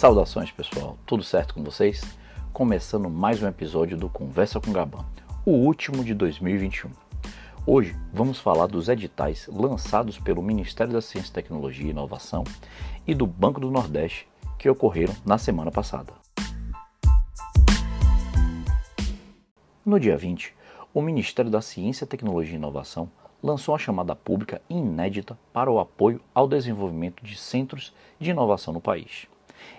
Saudações pessoal, tudo certo com vocês? Começando mais um episódio do Conversa com Gaban, o último de 2021. Hoje vamos falar dos editais lançados pelo Ministério da Ciência, Tecnologia e Inovação e do Banco do Nordeste que ocorreram na semana passada. No dia 20, o Ministério da Ciência, Tecnologia e Inovação lançou uma chamada pública inédita para o apoio ao desenvolvimento de centros de inovação no país.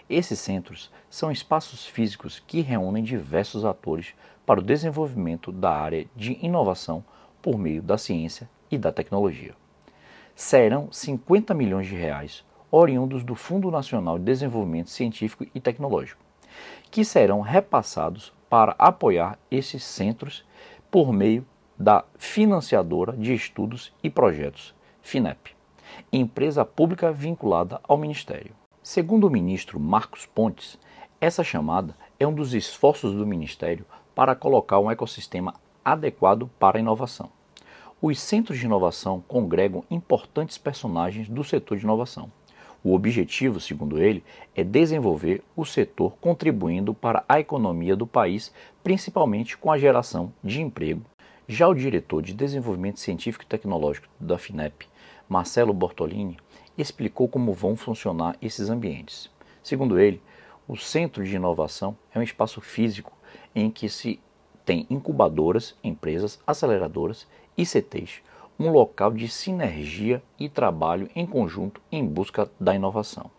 Esses centros são espaços físicos que reúnem diversos atores para o desenvolvimento da área de inovação por meio da ciência e da tecnologia. Serão 50 milhões de reais oriundos do Fundo Nacional de Desenvolvimento Científico e Tecnológico, que serão repassados para apoiar esses centros por meio da financiadora de estudos e projetos, FINEP, empresa pública vinculada ao Ministério. Segundo o ministro Marcos Pontes, essa chamada é um dos esforços do Ministério para colocar um ecossistema adequado para a inovação. Os centros de inovação congregam importantes personagens do setor de inovação. O objetivo, segundo ele, é desenvolver o setor contribuindo para a economia do país, principalmente com a geração de emprego. Já o diretor de Desenvolvimento Científico e Tecnológico da FINEP, Marcelo Bortolini, explicou como vão funcionar esses ambientes. Segundo ele, o centro de inovação é um espaço físico em que se tem incubadoras, empresas, aceleradoras, ICTs, um local de sinergia e trabalho em conjunto em busca da inovação.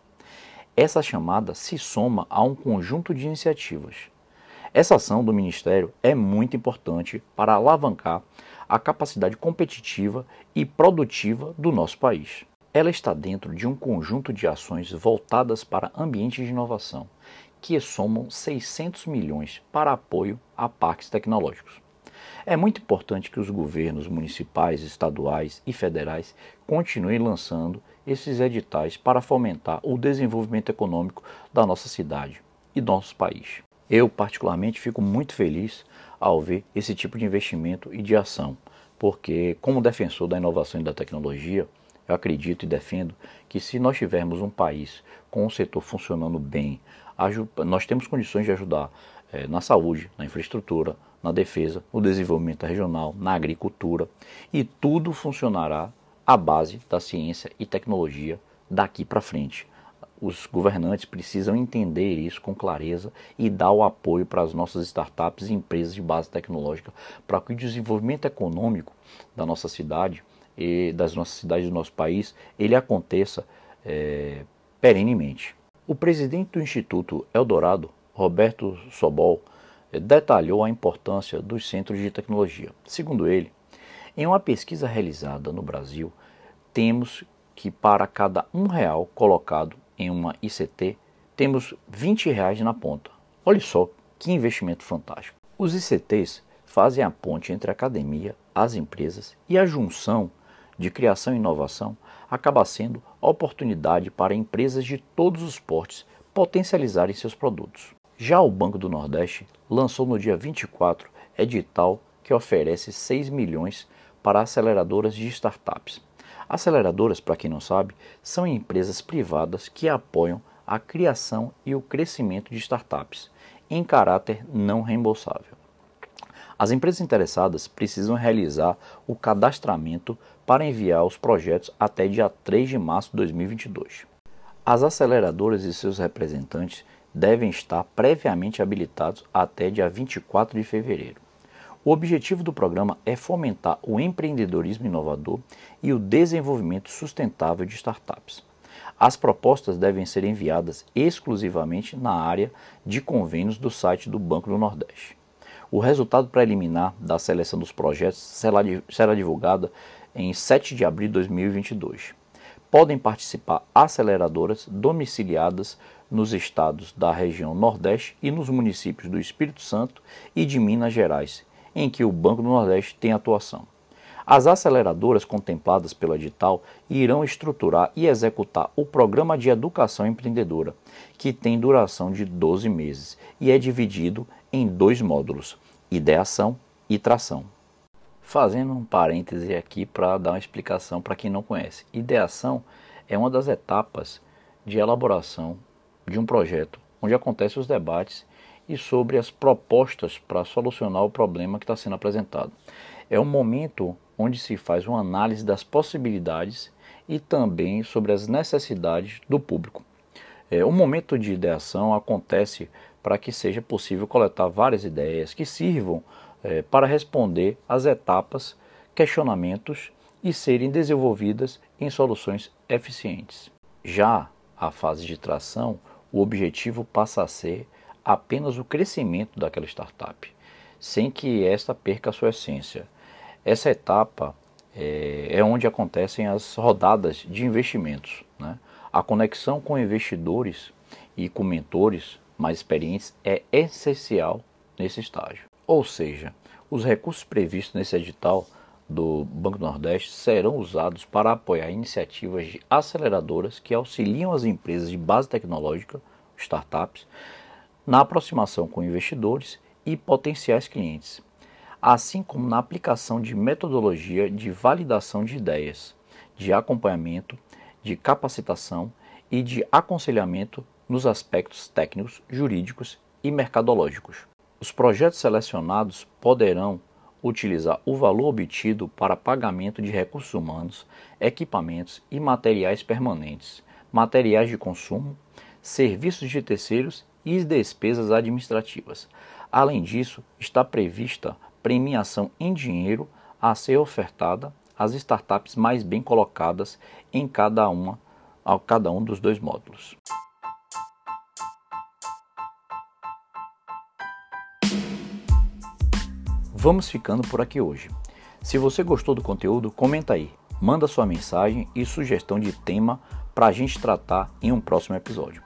Essa chamada se soma a um conjunto de iniciativas. Essa ação do Ministério é muito importante para alavancar a capacidade competitiva e produtiva do nosso país. Ela está dentro de um conjunto de ações voltadas para ambientes de inovação, que somam 600 milhões para apoio a parques tecnológicos. É muito importante que os governos municipais, estaduais e federais continuem lançando esses editais para fomentar o desenvolvimento econômico da nossa cidade e do nosso país. Eu, particularmente, fico muito feliz ao ver esse tipo de investimento e de ação, porque, como defensor da inovação e da tecnologia, eu acredito e defendo que se nós tivermos um país com o setor funcionando bem, nós temos condições de ajudar é, na saúde, na infraestrutura, na defesa, no desenvolvimento regional, na agricultura e tudo funcionará à base da ciência e tecnologia daqui para frente. Os governantes precisam entender isso com clareza e dar o apoio para as nossas startups e empresas de base tecnológica para que o desenvolvimento econômico da nossa cidade e das nossas cidades do nosso país, ele aconteça é, perenemente. O presidente do Instituto Eldorado, Roberto Sobol, detalhou a importância dos centros de tecnologia. Segundo ele, em uma pesquisa realizada no Brasil, temos que para cada um real colocado em uma ICT, temos 20 reais na ponta. Olha só que investimento fantástico. Os ICTs fazem a ponte entre a academia, as empresas e a junção de criação e inovação acaba sendo oportunidade para empresas de todos os portes potencializarem seus produtos. Já o Banco do Nordeste lançou no dia 24 edital que oferece 6 milhões para aceleradoras de startups. Aceleradoras, para quem não sabe, são empresas privadas que apoiam a criação e o crescimento de startups em caráter não reembolsável. As empresas interessadas precisam realizar o cadastramento para enviar os projetos até dia 3 de março de 2022. As aceleradoras e seus representantes devem estar previamente habilitados até dia 24 de fevereiro. O objetivo do programa é fomentar o empreendedorismo inovador e o desenvolvimento sustentável de startups. As propostas devem ser enviadas exclusivamente na área de convênios do site do Banco do Nordeste. O resultado preliminar da seleção dos projetos será divulgado em 7 de abril de 2022. Podem participar aceleradoras domiciliadas nos estados da região Nordeste e nos municípios do Espírito Santo e de Minas Gerais, em que o Banco do Nordeste tem atuação. As aceleradoras contempladas pelo edital irão estruturar e executar o Programa de Educação Empreendedora, que tem duração de 12 meses e é dividido em dois módulos: ideação e tração. Fazendo um parêntese aqui para dar uma explicação para quem não conhece. Ideação é uma das etapas de elaboração de um projeto onde acontecem os debates e sobre as propostas para solucionar o problema que está sendo apresentado. É um momento onde se faz uma análise das possibilidades e também sobre as necessidades do público. É, o momento de ideação acontece para que seja possível coletar várias ideias que sirvam é, para responder às etapas, questionamentos e serem desenvolvidas em soluções eficientes. Já a fase de tração, o objetivo passa a ser apenas o crescimento daquela startup, sem que esta perca a sua essência. Essa etapa é, é onde acontecem as rodadas de investimentos. Né? A conexão com investidores e com mentores mais experientes é essencial nesse estágio. Ou seja, os recursos previstos nesse edital do Banco do Nordeste serão usados para apoiar iniciativas de aceleradoras que auxiliam as empresas de base tecnológica, startups, na aproximação com investidores e potenciais clientes, assim como na aplicação de metodologia de validação de ideias, de acompanhamento, de capacitação e de aconselhamento nos aspectos técnicos, jurídicos e mercadológicos. Os projetos selecionados poderão utilizar o valor obtido para pagamento de recursos humanos, equipamentos e materiais permanentes, materiais de consumo, serviços de terceiros e despesas administrativas. Além disso, está prevista premiação em dinheiro a ser ofertada às startups mais bem colocadas em cada uma, a cada um dos dois módulos. Vamos ficando por aqui hoje. Se você gostou do conteúdo, comenta aí, manda sua mensagem e sugestão de tema para a gente tratar em um próximo episódio.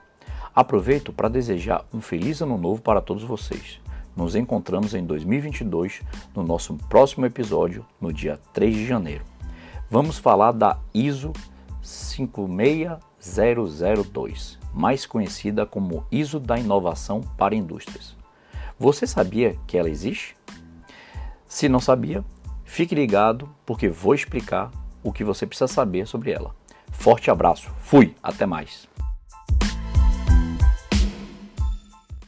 Aproveito para desejar um feliz ano novo para todos vocês. Nos encontramos em 2022 no nosso próximo episódio, no dia 3 de janeiro. Vamos falar da ISO 56002, mais conhecida como ISO da inovação para indústrias. Você sabia que ela existe? Se não sabia, fique ligado porque vou explicar o que você precisa saber sobre ela. Forte abraço, fui, até mais.